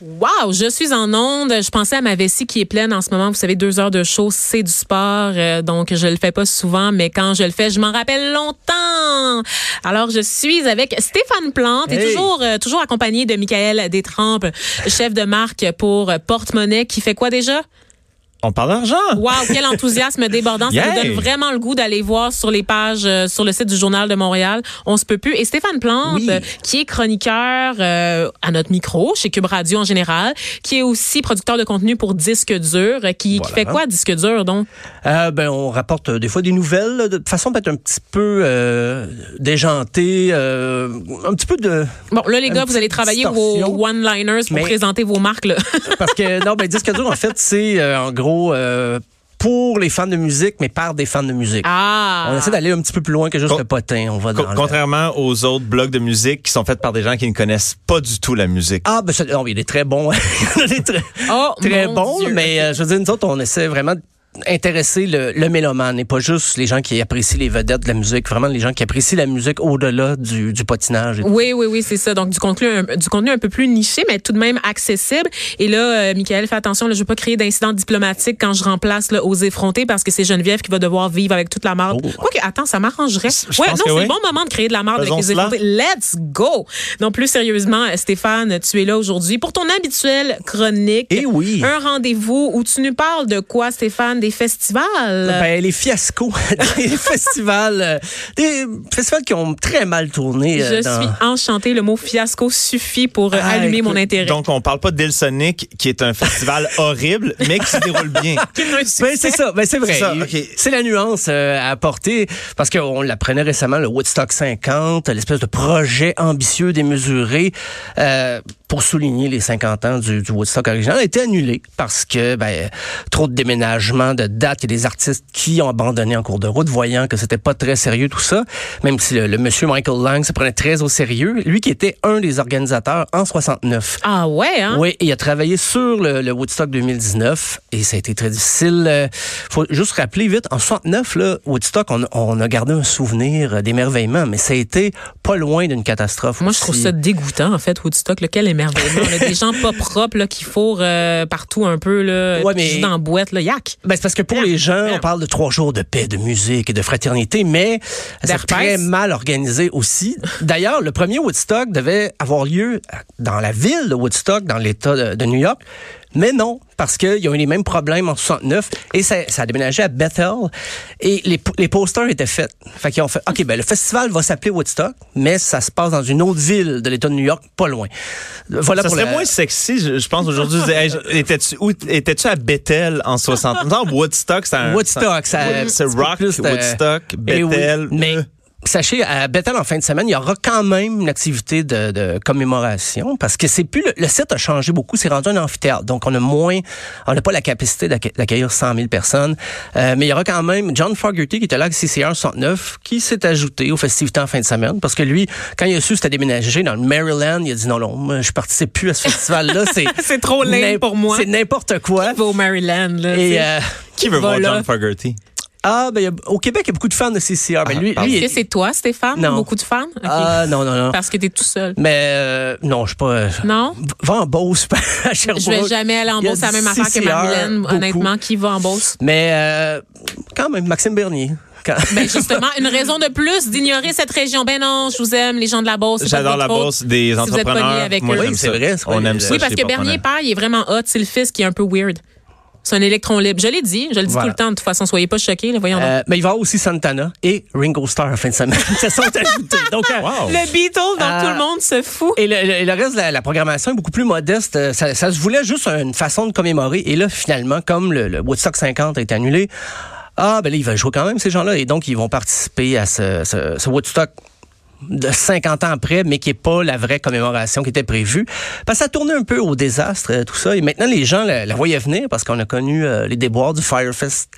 Wow, je suis en onde. Je pensais à ma vessie qui est pleine en ce moment. Vous savez, deux heures de show, c'est du sport. euh, donc, je le fais pas souvent, mais quand je le fais, je m'en rappelle longtemps. Alors, je suis avec Stéphane Plante et toujours, euh, toujours accompagné de Michael Détrempe, chef de marque pour Porte-Monnaie, qui fait quoi déjà? On parle d'argent. Wow, quel enthousiasme débordant. Ça Yeah. nous donne vraiment le goût d'aller voir sur les pages, euh, sur le site du Journal de Montréal. On se peut plus. Et Stéphane Plante, Oui. euh, qui est chroniqueur euh, à notre micro, chez Cube Radio en général, qui est aussi producteur de contenu pour Disque Dur, qui, fait quoi, Disque Dur, donc? Ben, on rapporte des fois des nouvelles de façon peut-être un petit peu déjantée, un petit peu de Bon, là, les gars, vous allez travailler distorsion. vos one-liners pour Mais- présenter vos marques, là. parce que non, ben disque dur en fait c'est en gros euh, pour les fans de musique, mais par des fans de musique. ah! On essaie d'aller un petit peu plus loin que juste Con- le potin. On va dans le- Contrairement aux autres blogs de musique qui sont faits par des gens qui ne connaissent pas du tout la musique. Ah, ben, ça- non, il est très bon. il est très, Oh, très bon, Dieu. mais euh, je veux dire, nous autres, on essaie vraiment d'intéresser le, le mélomane et pas juste les gens qui apprécient les vedettes de la musique, vraiment les gens qui apprécient la musique au-delà du, du patinage. et tout. Oui, oui, oui, c'est ça. Donc, du contenu, un, du contenu un peu plus niché, mais tout de même accessible. Et là, euh, Michael, fais attention, là, je veux pas créer d'incidents diplomatiques quand je remplace là, aux effrontés parce que c'est Geneviève qui va devoir vivre avec toute la marde. Oh. Quoique, attends, ça m'arrangerait. Ouais, non, que c'est oui. le bon moment de créer de la marde avec les effrontés. Let's go! Donc, plus sérieusement, Stéphane, tu es là aujourd'hui pour ton habituelle chronique. Eh oui. Un rendez-vous où tu nous parles de quoi, Stéphane? Des festivals? Ben, les fiascos des festivals, euh, des festivals qui ont très mal tourné. euh, je dans- suis enchantée. Le mot fiasco suffit pour euh, Ah, allumer mon intérêt. Donc, on parle pas de Sonic, qui est un festival horrible, mais qui se déroule bien. Ben, c'est ça, ben, c'est vrai. C'est la nuance euh, à apporter parce qu'on l'apprenait récemment, le Woodstock 50, l'espèce de projet ambitieux démesuré euh, pour souligner les 50 ans du, du Woodstock original a été annulé parce que ben, trop de déménagements, de dates, il y a des artistes qui ont abandonné en cours de route, voyant que c'était pas très sérieux tout ça, même si le, le monsieur Michael Lang se prenait très au sérieux, lui qui était un des organisateurs en 69. Ah ouais, hein? Oui, il a travaillé sur le, le Woodstock 2019 et ça a été très difficile. Euh, faut juste rappeler vite, en 69, là, Woodstock, on, on a gardé un souvenir d'émerveillement, mais ça a été pas loin d'une catastrophe. Moi, je trouve ça dégoûtant, en fait, Woodstock. Là, quel émerveillement. A des gens pas propres là, qui fourrent euh, partout un peu, là, Ouais, mais- juste dans la boîte. Là. Yak! Ben, c'est parce que pour les gens, on parle de trois jours de paix, de musique et de fraternité, mais c'est très mal organisé aussi. D'ailleurs, le premier Woodstock devait avoir lieu dans la ville de Woodstock, dans l'État de, de New York. Mais non, parce qu'ils ont eu les mêmes problèmes en 69 et ça, ça a déménagé à Bethel et les, les posters étaient faits. Fait qu'ils ont fait, OK, ben le festival va s'appeler Woodstock, mais ça se passe dans une autre ville de l'État de New York, pas loin. Voilà Ça pour serait la- moins sexy, je, je pense, aujourd'hui. Hey, Étais-tu où- étais-tu à Bethel en 60? Non, Woodstock, c'est un... Woodstock, ça- C'est rock, de- Woodstock, oui, Bethel. mais euh, sachez, à Bethel, en fin de semaine, il y aura quand même une activité de, de commémoration parce que c'est plus le, le site a changé beaucoup, c'est rendu un amphithéâtre, donc on a moins, on n'a pas la capacité d'acc- d'accueillir 100 000 personnes, Euh, mais il y aura quand même John Fogerty qui était là avec CCR 69 qui s'est ajouté aux festivités en fin de semaine parce que lui, quand il a su que c'était déménagé dans le Maryland, il a dit non non, moi, je participe plus à ce festival-là, c'est C'est trop n'im- pour moi. c'est n'importe quoi. Va au Maryland. Là, Et euh, Qui veut voir. John Fogerty? Ah ben au Québec, il y a beaucoup de fans de CCR. Ben, Ah, lui, pardon. lui, Est-ce que c'est toi, Stéphane? Non. Beaucoup de fans? Ah non non non. Parce que t'es tout seul. Mais euh, non, je suis pas. euh, Non? Va en Beauce, à Je Sherbrooke. vais jamais aller en Beauce. C'est la même affaire que CCR, Marilyn, honnêtement. Qui va en Beauce? Mais euh, quand même, Maxime Bernier. Ben justement, une raison de plus d'ignorer cette région. Ben non, je vous aime, les gens de la Beauce. c'est pas de J'adore la bourse des Si vous êtes entrepreneurs. avec Moi, eux. Oui, c'est vrai, On aime ça. Oui, parce que Bernier père, il est vraiment hot. C'est le fils qui est un peu weird. C'est un électron libre. Je l'ai dit, je le dis Voilà. tout le temps. De toute façon, soyez pas choqués. là, voyons donc. Euh, mais il va y avoir aussi Santana et Ringo Starr en fin de semaine. Se sont ajoutés. Donc, euh, Wow. Le Beatles dont Euh, tout le monde se fout. Et le, le- le reste de la, la programmation est beaucoup plus modeste. Ça, ça se voulait juste une façon de commémorer. Et là, finalement, comme le, le Woodstock 50 a été annulé, ah, ben là, ils veulent jouer quand même, ces gens-là. Et donc, ils vont participer à ce, ce, ce Woodstock de 50 ans après, mais qui est pas la vraie commémoration qui était prévue. Parce que ça tournait un peu au désastre, euh, tout ça. Et maintenant, les gens la, voyaient venir parce qu'on a connu euh, les déboires du Firefest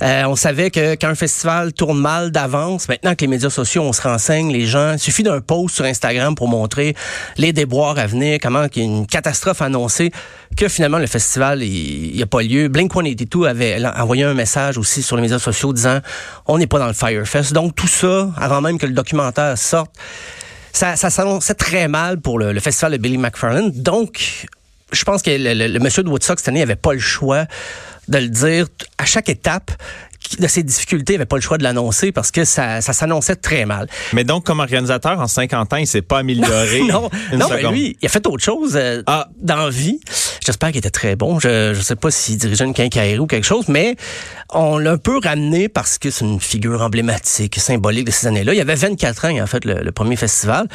Euh, on savait que quand un festival tourne mal d'avance, maintenant que les médias sociaux, on se renseigne, les gens, il suffit d'un post sur Instagram pour montrer les déboires à venir, comment il y a une catastrophe annoncée, que finalement le festival, il n'y a pas lieu. Blink-182 avait envoyé un message aussi sur les médias sociaux disant, on n'est pas dans le Firefest. Donc tout ça, avant même que le documentaire sorte, ça, ça s'annonçait très mal pour le, festival de Billy McFarland. Donc, je pense que le monsieur de Woodstock cette année n'avait pas le choix de le dire à chaque étape de ses difficultés, il n'avait pas le choix de l'annoncer parce que ça, ça s'annonçait très mal. Mais donc, comme organisateur, en 50 ans, il s'est pas amélioré. non, non mais lui, il a fait autre chose euh, ah. dans vie. J'espère qu'il était très bon. Je ne sais pas s'il dirigeait une quincaillerie ou quelque chose, mais on l'a un peu ramené parce que c'est une figure emblématique, symbolique de ces années-là. Il y avait 24 ans, en fait, le, le premier festival.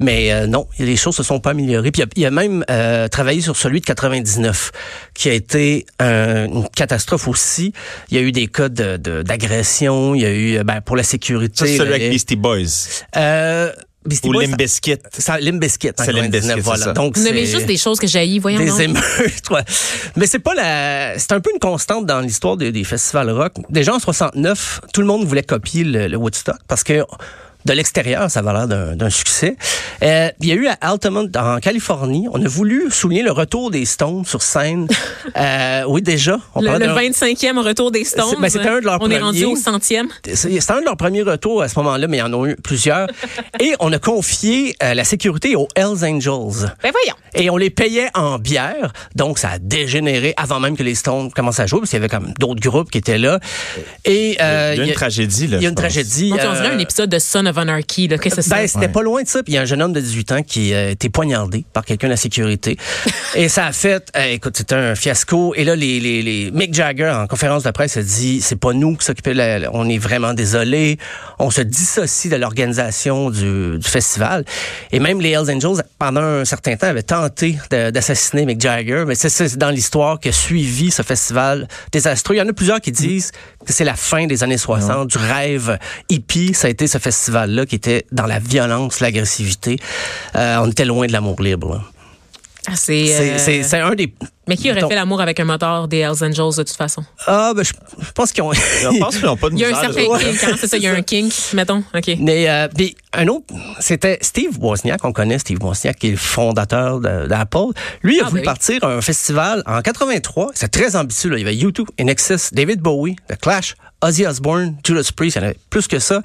Mais euh, non, les choses se sont pas améliorées. Puis il a, a, même euh, travaillé sur celui de 99, qui a été un, une catastrophe aussi. Il y a eu des cas d'agression, de, il y a eu ben, pour la sécurité. Ça, c'est celui avec Beastie Boys. Euh, Beastie Ou. C'est Limp Bizkit. C'est Limp Bizkit, voilà. Donc Vous nommez juste des choses que j'ai voyons Des émeutes, ouais. Mais c'est pas la... C'est un peu une constante dans l'histoire des, des festivals rock. Déjà en 69, tout le monde voulait copier le, le Woodstock parce que de l'extérieur, ça va l'air d'un succès. Euh, il y a eu à Altamont, en Californie, on a voulu souligner le retour des Stones sur scène. euh, oui, déjà. On le, le 25e retour des Stones. Ben, c'était un de leurs on premiers. est rendu au centième. C'était un de leurs premiers retours à ce moment-là, mais il y en a eu plusieurs. Et on a confié euh, la sécurité aux Hells Angels. Ben voyons. Et on les payait en bière, donc ça a dégénéré avant même que les Stones commencent à jouer, parce qu'il y avait comme d'autres groupes qui étaient là. Et euh, il y a une tragédie là. Il y a une tragédie. Donc, on dirait un épisode de Son of Anarchy. Là. Qu'est-ce que c'est ben, c'était ouais. pas loin de ça. Puis il y a un jeune homme de 18 ans qui a été poignardé par quelqu'un de la sécurité. et ça a fait, euh, écoute, c'était un fiasco. Et là, les, les, les Mick Jagger en conférence de presse a dit, c'est pas nous qui s'occupons. On est vraiment désolé. On se dissocie de l'organisation du, du, festival. Et même les Hells Angels, pendant un certain temps, avaient tenté d'assassiner Mick Jagger. Mais c'est dans l'histoire qui a suivi ce festival désastreux. Il y en a plusieurs qui disent que c'est la fin des années 60, non. du rêve hippie. Ça a été ce festival-là qui était dans la violence, l'agressivité. Euh, on était loin de l'amour libre. Là. Ah, c'est euh... un des. Mais qui aurait Donc, fait l'amour avec un moteur des Hells Angels de toute façon? Ah, ben, je, je pense qu'ils ont. je pense qu'ils n'ont pas de Il y a un certain kink, hein, c'est ça, il y a un kink, mettons. OK. Mais, euh, puis, un autre, c'était Steve Wozniak, on connaît Steve Wozniak, qui est le fondateur d'Apple. Lui, il a Ah, voulu ben oui. partir à un festival en 83. C'est très ambitieux, là. Il y avait YouTube, Inexus, David Bowie, The Clash, Ozzy Osbourne, Judas Priest, il y en avait plus que ça.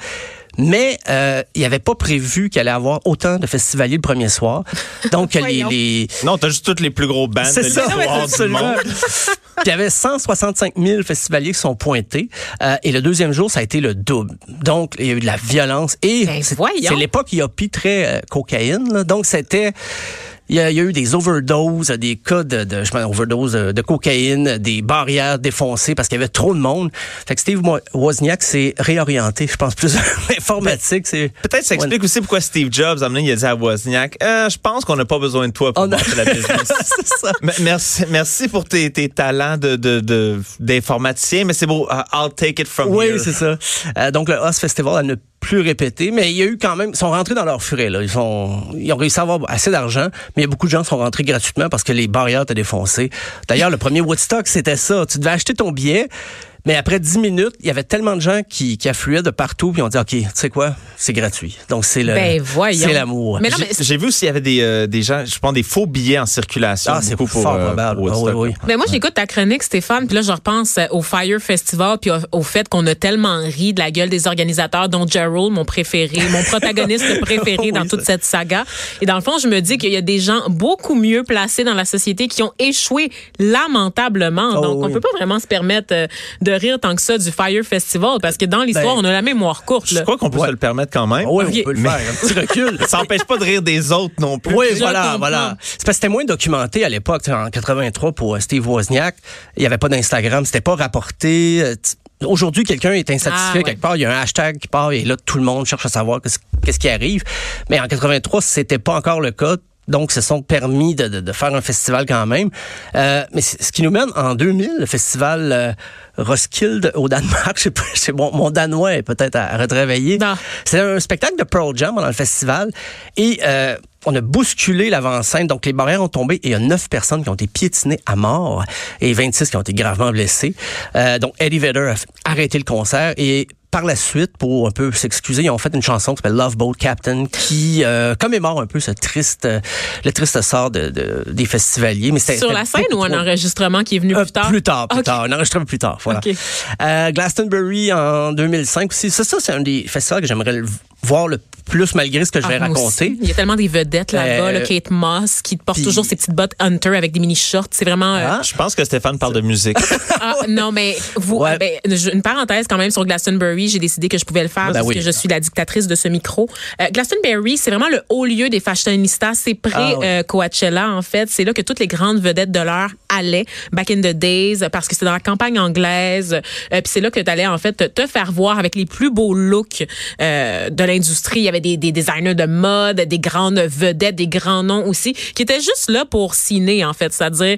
Mais euh, il avait pas prévu qu'il allait avoir autant de festivaliers le premier soir. Donc les, les Non, t'as juste toutes les plus gros bands de c'est ça, l'histoire du absolument. monde. Puis il y avait 165 000 festivaliers qui sont pointés. Euh, et le deuxième jour, ça a été le double. Donc, il y a eu de la violence. Et Ben, c'est l'époque hippie très euh, cocaïne. là. Donc, c'était... Il y, a, il y a eu des overdoses, des cas de, de je pense, overdose de, de cocaïne, des barrières défoncées parce qu'il y avait trop de monde. Fait que Steve Wozniak s'est réorienté, je pense, plus informatique. C'est Peut-être ça explique aussi pourquoi Steve Jobs, à il a dit à Wozniak, euh, je pense qu'on n'a pas besoin de toi pour monter la business. ça. Merci, merci pour tes, tes talents de, de, de- d'informaticien, mais c'est beau. Uh, I'll take it from Oui, here. c'est ça. Euh, donc le Host Festival à ne plus répéter, mais il y a eu quand même, ils sont rentrés dans leurs frais là. Ils sont, ils ont réussi à avoir assez d'argent, mais il y a beaucoup de gens qui sont rentrés gratuitement parce que les barrières étaient défoncées. D'ailleurs, le premier Woodstock, c'était ça. Tu devais acheter ton billet. Mais après 10 minutes, il y avait tellement de gens qui, qui affluaient de partout, puis on dit, OK, tu sais quoi, c'est gratuit. Donc, c'est le, Ben, c'est l'amour. Mais mais J'ai vu aussi, il y avait des, euh, des gens, je pense, des faux billets en circulation. Ah, c'est beaucoup pour, fort euh, probable. pour Ah, Woodstock. oui, oui. Mais moi, j'écoute ta chronique, Stéphane, puis là, je repense euh, au Fire Festival, puis au, au fait qu'on a tellement ri de la gueule des organisateurs, dont Gerald, mon préféré, mon protagoniste préféré dans Oui, toute ça. cette saga. Et dans le fond, je me dis qu'il y a des gens beaucoup mieux placés dans la société qui ont échoué lamentablement. Oh, Donc, on peut pas vraiment se permettre euh, de rire tant que ça du Fire Festival, parce que dans l'histoire, Ben, on a la mémoire courte. Je Là. crois qu'on peut Ouais. se le permettre quand même. Oui, on peut le faire. Un petit recul. Ça n'empêche pas de rire des autres non plus. Oui, Je voilà, comprends. voilà. C'est parce que c'était moins documenté à l'époque, en 83 pour euh, Steve Wozniak. Il n'y avait pas d'Instagram, c'était pas rapporté. Euh, Aujourd'hui, quelqu'un est insatisfait Ah, ouais. quelque part, il y a un hashtag qui part et là tout le monde cherche à savoir qu'est-ce qu'est-ce qui arrive. Mais en 83, c'était pas encore le cas. Donc se sont permis de, de, de faire un festival quand même. Euh, mais ce qui nous mène en 2000, le festival euh, Roskilde au Danemark. Je sais pas, bon, mon danois est peut-être à, à retravailler. C'est un spectacle de Pearl Jam dans le festival et euh, on a bousculé l'avant-scène, donc les barrières ont tombé et il y a neuf personnes qui ont été piétinées à mort et 26 qui ont été gravement blessées. Euh, donc Eddie Vedder a arrêté le concert et par la suite, pour un peu s'excuser, ils ont fait une chanson qui s'appelle Love Boat Captain, qui euh, commémore un peu ce triste, euh, le triste sort de, de des festivaliers. Mais sur la scène ou un enregistrement qui est venu euh, plus tard? Plus tard, plus tard, un enregistrement plus tard. Voilà. Okay. Euh, Glastonbury en 2005 aussi. Ça, ça c'est un des festivals que j'aimerais voir le plus malgré ce que je vais ah, raconter. Il y a tellement des vedettes là-bas, euh, Kate Moss qui porte toujours ses petites bottes Hunter avec des mini shorts, c'est vraiment euh, ah, Je pense que Stéphane parle de musique. ah, non mais vous ben, une parenthèse quand même sur Glastonbury, j'ai décidé que je pouvais le faire ben parce que je suis la dictatrice de ce micro. Euh, Glastonbury, c'est vraiment le haut lieu des fashionistas, c'est près ah, euh, Coachella en fait, c'est là que toutes les grandes vedettes de l'heure back in the days parce que c'est dans la campagne anglaise puis c'est là que tu allais en fait te, te, faire voir avec les plus beaux looks de l'industrie. Il y avait des, des, designers de mode, des grandes vedettes, des grands noms aussi, qui étaient juste là pour ciné, en fait. C'est-à-dire,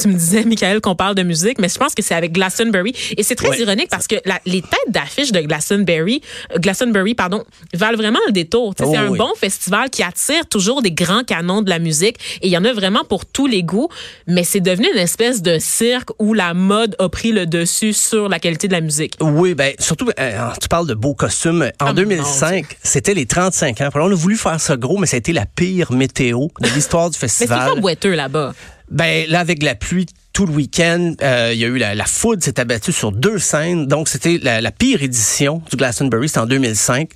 tu me disais, Michael, qu'on parle de musique, mais je pense que c'est avec Glastonbury. Et c'est très ironique parce que la, les têtes d'affiche de Glastonbury, Glastonbury, pardon, valent vraiment le détour. c'est oh un bon festival qui attire toujours des grands canons de la musique et il y en a vraiment pour tous les goûts, mais c'est devenu une espèce de cirque où la mode a pris le dessus sur la qualité de la musique? Oui, ben surtout, euh, tu parles de beaux costumes. En 2005, ah, c'était les 35 ans. on a voulu faire ça gros, mais ça a été la pire météo de l'histoire du festival. Mais c'est pas boiteux là-bas. Ben là, avec la pluie tout le week-end, euh, il y a eu la, la foudre s'est abattue sur deux scènes. Donc, c'était la, la, pire édition du Glastonbury. C'était en 2005.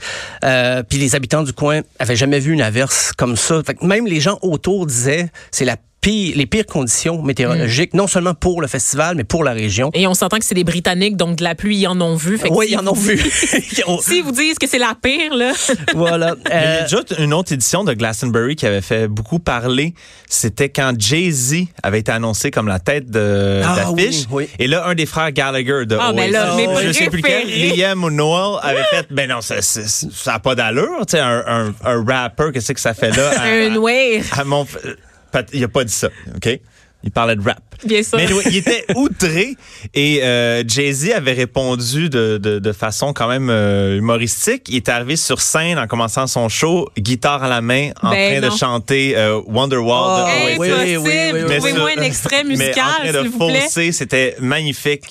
Euh, puis les habitants du coin avaient jamais vu une averse comme ça. Fait que même les gens autour disaient, c'est la les pires conditions météorologiques, mm. non seulement pour le festival, mais pour la région. Et on s'entend que c'est des Britanniques, donc de la pluie, ils en ont vu. oui, ils en ont vu. S'ils vous disent que c'est la pire, là. voilà. Il y a déjà une autre édition de Glastonbury qui avait fait beaucoup parler. C'était quand Jay-Z avait été annoncé comme la tête de ah, l'affiche. Et là, un des frères Gallagher de ah, mais là, mais je sais plus quel, Liam ou Noel avait fait, ben non, ça n'a pas d'allure. Tu sais, un, un, un rapper, qu'est-ce que ça fait là? un noir. À mon, il a pas dit ça, OK? Il parlait de rap. Bien sûr. Mais il était outré et euh, Jay-Z avait répondu de, de, de, façon quand même euh, humoristique. Il est arrivé sur scène en commençant son show, guitare à la main, en ben train de chanter euh, Wonderwall oh, de oui, oui, oui, oui, Trouvez-moi un extrait musical, mais en train de fausser, c'était magnifique.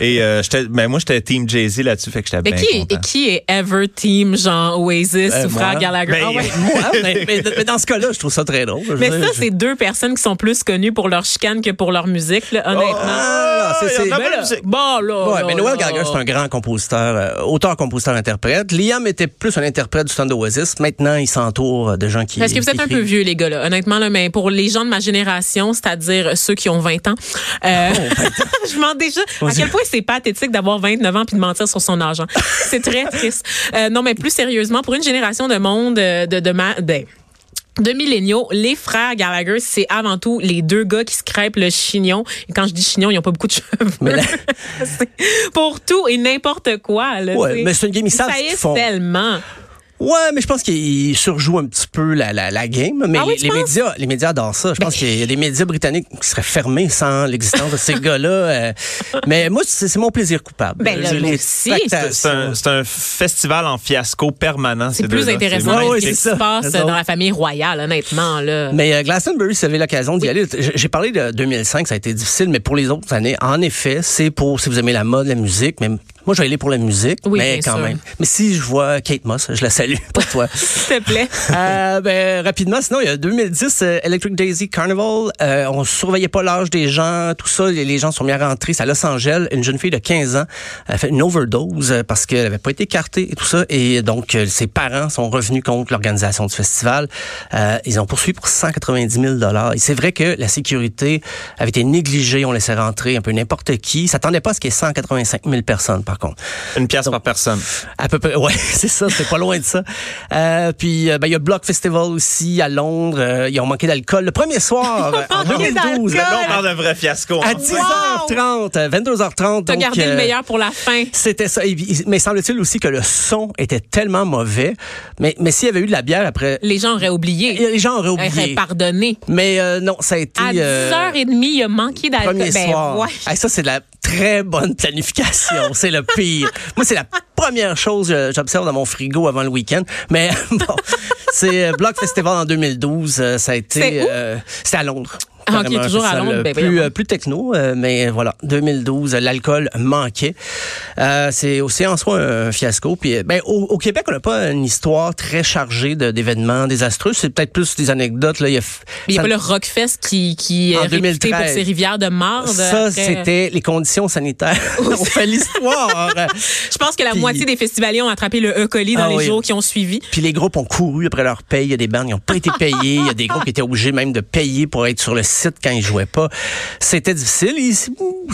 et euh, j'étais, ben moi j'étais team Jay-Z là-dessus, fait que j'étais bien qui, content. Et qui est ever team Jean Oasis euh, ou Frère Gallagher? Ben, ah ouais. moi, mais, mais, dans ce cas-là, je trouve ça très drôle. Mais ça, c'est deux personnes qui sont plus connues pour leur chicane que pour leur musique, là, honnêtement. Ah, c'est bon, là, ouais, mais Noel Gallagher, c'est un grand compositeur, euh, auteur, compositeur, interprète. Liam était plus un interprète du Stand Oasis. Maintenant, il s'entoure de gens qui. Parce que vous êtes un peu vieux, les gars, là? Honnêtement, là, mais pour les gens de ma génération, c'est-à-dire ceux qui ont 20 ans, euh, oh, je mens déjà à quel point c'est pathétique d'avoir 29 ans puis de mentir sur son âge. Hein. C'est très triste. Euh, non, mais plus sérieusement, pour une génération de monde euh, de, de, de, ben, de milléniaux, les frères Gallagher, c'est avant tout les deux gars qui se crêpent le chignon. Et quand je dis chignon, ils ont pas beaucoup de cheveux. pour tout et n'importe quoi. Là, ouais, mais c'est une game, ils savent tellement. Ouais, mais je pense qu'il surjoue un petit peu la, la, la game. Mais ah les, médias, les médias adorent ça. Je pense ben. qu'il y a des médias britanniques qui seraient fermés sans l'existence de ces gars-là. Euh. mais moi, c'est mon plaisir coupable. Ben, là, C'est un, un, festival en fiasco permanent. C'est plus intéressant ouais, ce qui se passe dans la famille royale, honnêtement. Là. Mais euh, Glastonbury, si vous avez l'occasion d'y aller, j'ai parlé de 2005, ça a été difficile, mais pour les autres années, en effet, c'est pour si vous aimez la mode, la musique, même moi, je vais aller pour la musique, mais quand même. Mais si je vois Kate Moss, je la salue pour toi. S'il te plaît. Euh, ben, rapidement, sinon, il y a 2010, euh, Electric Daisy Carnival. Euh, on surveillait pas l'âge des gens, tout ça. Les gens sont mis à rentrer. C'est à Los Angeles. Une jeune fille de 15 ans a fait une overdose euh, parce qu'elle avait pas été écartée et tout ça. Et donc, euh, ses parents sont revenus contre l'organisation du festival. ils ont poursuivi pour 190 000 Et c'est vrai que la sécurité avait été négligée. On laissait rentrer un peu n'importe qui. Ça s'attendait pas à ce qu'il y ait 185 000 personnes, par par contre. Une pièce par personne. À peu près, ouais, c'est ça, c'est pas loin de ça. Euh, puis, ben, il y a Block Festival aussi à Londres. ils ont manqué d'alcool. Le premier soir, en 2012. Là, on parle d'un vrai fiasco. À 10h30, 22h30. T'as gardé le meilleur pour la fin. C'était ça. Mais semble-t-il aussi que le son était tellement mauvais. Mais, mais s'il y avait eu de la bière après... Les gens auraient oublié. Les gens auraient oublié. Auraient pardonné. Mais non, ça a été... À 10h30, il a manqué d'alcool. Premier ben, soir. Ouais. ça, c'est de la très bonne planification. c'est le pire. Moi, c'est la première chose que j'observe dans mon frigo avant le week-end. Mais bon, c'est Block Festival en 2012. Ça a été... C'était à Londres. Ah, ok, toujours à Londres. Ben, plus, euh, plus techno, euh, mais voilà. 2012, l'alcool manquait. Euh, c'est aussi en soi un fiasco. Puis, ben, au, Québec, on n'a pas une histoire très chargée d'événements désastreux. C'est peut-être plus des anecdotes. Là. Il y a, il y a pas le Rockfest qui, qui est réputé pour ses rivières de marde. Ça, c'était les conditions sanitaires. on fait l'histoire. Je pense que la moitié des festivaliers ont attrapé le E. coli dans ah, les jours qui ont suivi. Puis les groupes ont couru après leur paye. Il y a des bandes qui n'ont pas été payées. Il y a des groupes qui étaient obligés même de payer pour être sur le site quand ils jouaient pas. C'était difficile. Ils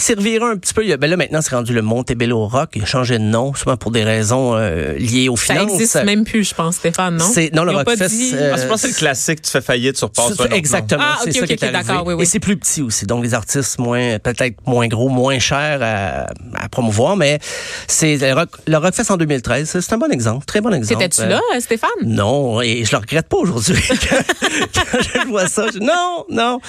serviraient un petit peu. Ben là, maintenant, c'est rendu le Montebello Rock. Il a changé de nom, souvent pour des raisons euh, liées aux finances. Ça existe même plus, je pense, Stéphane, non? non, le Rockfest. Dit... Euh, ah, je pense que c'est le classique. Tu fais faillite sur passe. Exactement. Ah, c'est ça qui est d'accord. Oui, oui. Et c'est plus petit aussi. Donc, les artistes moins, peut-être moins gros, moins chers à, promouvoir. Mais c'est le, Rock, le Rockfest en 2013. C'est un bon exemple. Très bon exemple. C'était-tu là, Stéphane? Non. Et je le regrette pas aujourd'hui. quand, je vois ça. non, non.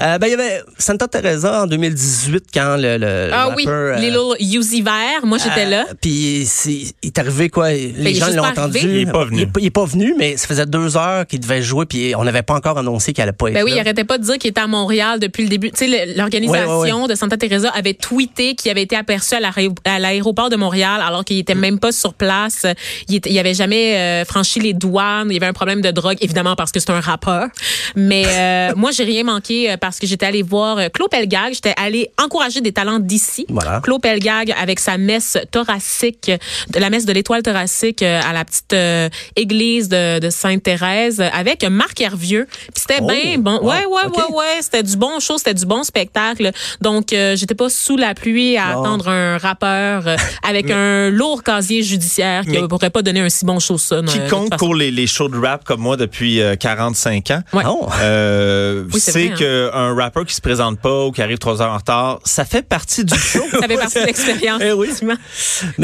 Euh, ben, il y avait Santa Teresa en 2018 quand le, le ah oui, euh, Little Uzi Vert, moi j'étais là. Euh, puis il est arrivé quoi Les ben, gens l'ont entendu. Il est pas venu. Il, est pas venu, mais ça faisait deux heures qu'il devait jouer, puis on n'avait pas encore annoncé qu'il allait pas être ben oui, il arrêtait pas de dire qu'il était à Montréal depuis le début. Tu sais, l'organisation de Santa Teresa avait tweeté qu'il avait été aperçu à l'aéroport de Montréal alors qu'il était même pas sur place. Il, était, avait jamais euh, franchi les douanes. Il y avait un problème de drogue, évidemment parce que c'est un rappeur. Mais moi j'ai rien manqué parce que j'étais allée voir Claude Pelgag. J'étais allée encourager des talents d'ici. Voilà. Claude Pelgag avec sa messe thoracique, de la messe de l'étoile thoracique euh, à la petite euh, église de, de Sainte-Thérèse avec Marc Hervieux. Puis c'était oh, bien bon. ouais, ouais, ouais, ouais. C'était du bon show, c'était du bon spectacle. Donc, euh, j'étais pas sous la pluie à attendre un rappeur avec un lourd casier judiciaire qui ne pourrait pas donner un si bon show ça. Quiconque pour les, les shows de rap comme moi depuis 45 ans, ouais. euh, oui, c'est hein. Qu'un rappeur qui se présente pas ou qui arrive trois heures en retard, ça fait partie du show. ça fait partie de l'expérience. Eh oui. Mais...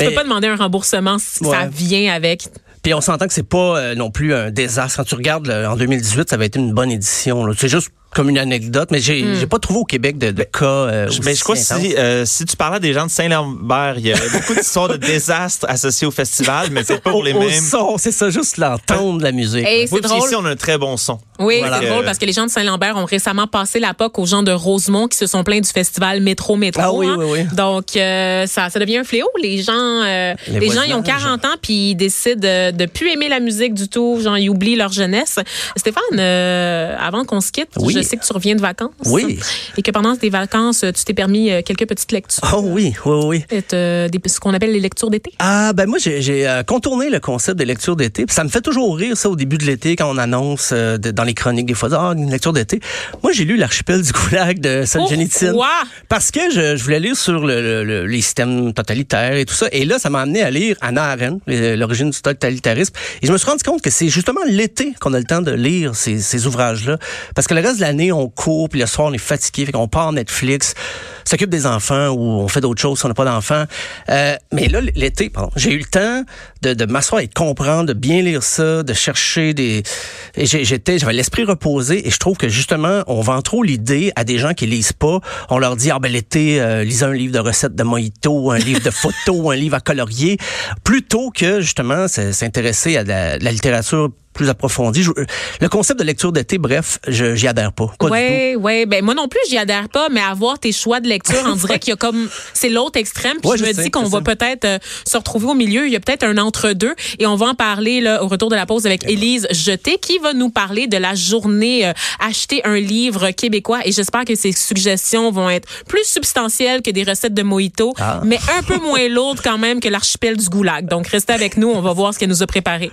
Tu peux pas demander un remboursement si ça vient avec. Puis on s'entend que c'est pas euh, non plus un désastre. Quand tu regardes en 2018, ça va être une bonne édition. C'est juste comme une anecdote, mais j'ai hmm. pas trouvé au Québec de, de cas. Euh, mais je crois que si, euh, si tu parlais des gens de Saint-Lambert, il y avait beaucoup d'histoires de désastres associés au festival, mais c'est pas pour les au, mêmes. son, c'est ça, juste l'entendre de la musique. Et c'est drôle. Ici, on a un très bon son. Oui, c'est drôle parce que les gens de Saint-Lambert ont récemment passé la POC aux gens de Rosemont qui se sont plaints du festival Métro Métro. Ah oui, hein. oui, oui. Donc euh, ça, ça devient un fléau. Les gens, euh, les, gens, ils ont 40 ans puis ils décident de, de plus aimer la musique du tout. Genre, ils oublient leur jeunesse. Stéphane, euh, avant qu'on se quitte, je sais que tu reviens de vacances. Oui. Et que pendant tes vacances, tu t'es permis euh, quelques petites lectures. Oh oui, oui, oui. Et ce qu'on appelle les lectures d'été. Ah, ben moi, j'ai euh, contourné le concept des lectures d'été. Ça me fait toujours rire, ça, au début de l'été, quand on annonce euh, dans les chroniques, des fois, ah, une lecture d'été. Moi, j'ai lu L'archipel du Goulag de Solzhenitsyn. Pourquoi? Parce que je, je, voulais lire sur le, les systèmes totalitaires et tout ça. Et là, ça m'a amené à lire Anna Arendt, l'origine du totalitarisme. Et je me suis rendu compte que c'est justement l'été qu'on a le temps de lire ces, ces ouvrages-là. Parce que le reste de l'année, on court, puis le soir, on est fatigué, fait qu'on part Netflix, s'occupe des enfants ou on fait d'autres choses si on n'a pas d'enfants. Euh, mais là, l'été, j'ai eu le temps de, m'asseoir et de comprendre, de bien lire ça, de chercher des... Et j'étais, j'avais l'esprit reposé et je trouve que justement, on vend trop l'idée à des gens qui lisent pas. On leur dit, ah ben l'été, euh, lisez un livre de recettes de mojito, un livre de photos, un livre à colorier, plutôt que justement s'intéresser à la littérature plus approfondie. le concept de lecture d'été, bref, j'y adhère pas. Oui, oui. Ben, moi non plus, j'y adhère pas, mais avoir tes choix de lecture, on dirait qu'il y a comme, c'est l'autre extrême. Puis je, me dis qu'on va peut-être euh, se retrouver au milieu. Il y a peut-être un entre-deux. Et on va en parler, là, au retour de la pause avec Élise Jeté, qui va nous parler de la journée euh, acheter un livre québécois. Et j'espère que ces suggestions vont être plus substantielles que des recettes de mojito, ah. mais un peu moins lourdes quand même que l'archipel du Goulag. Donc, restez avec nous. On va voir ce qu'elle nous a préparé.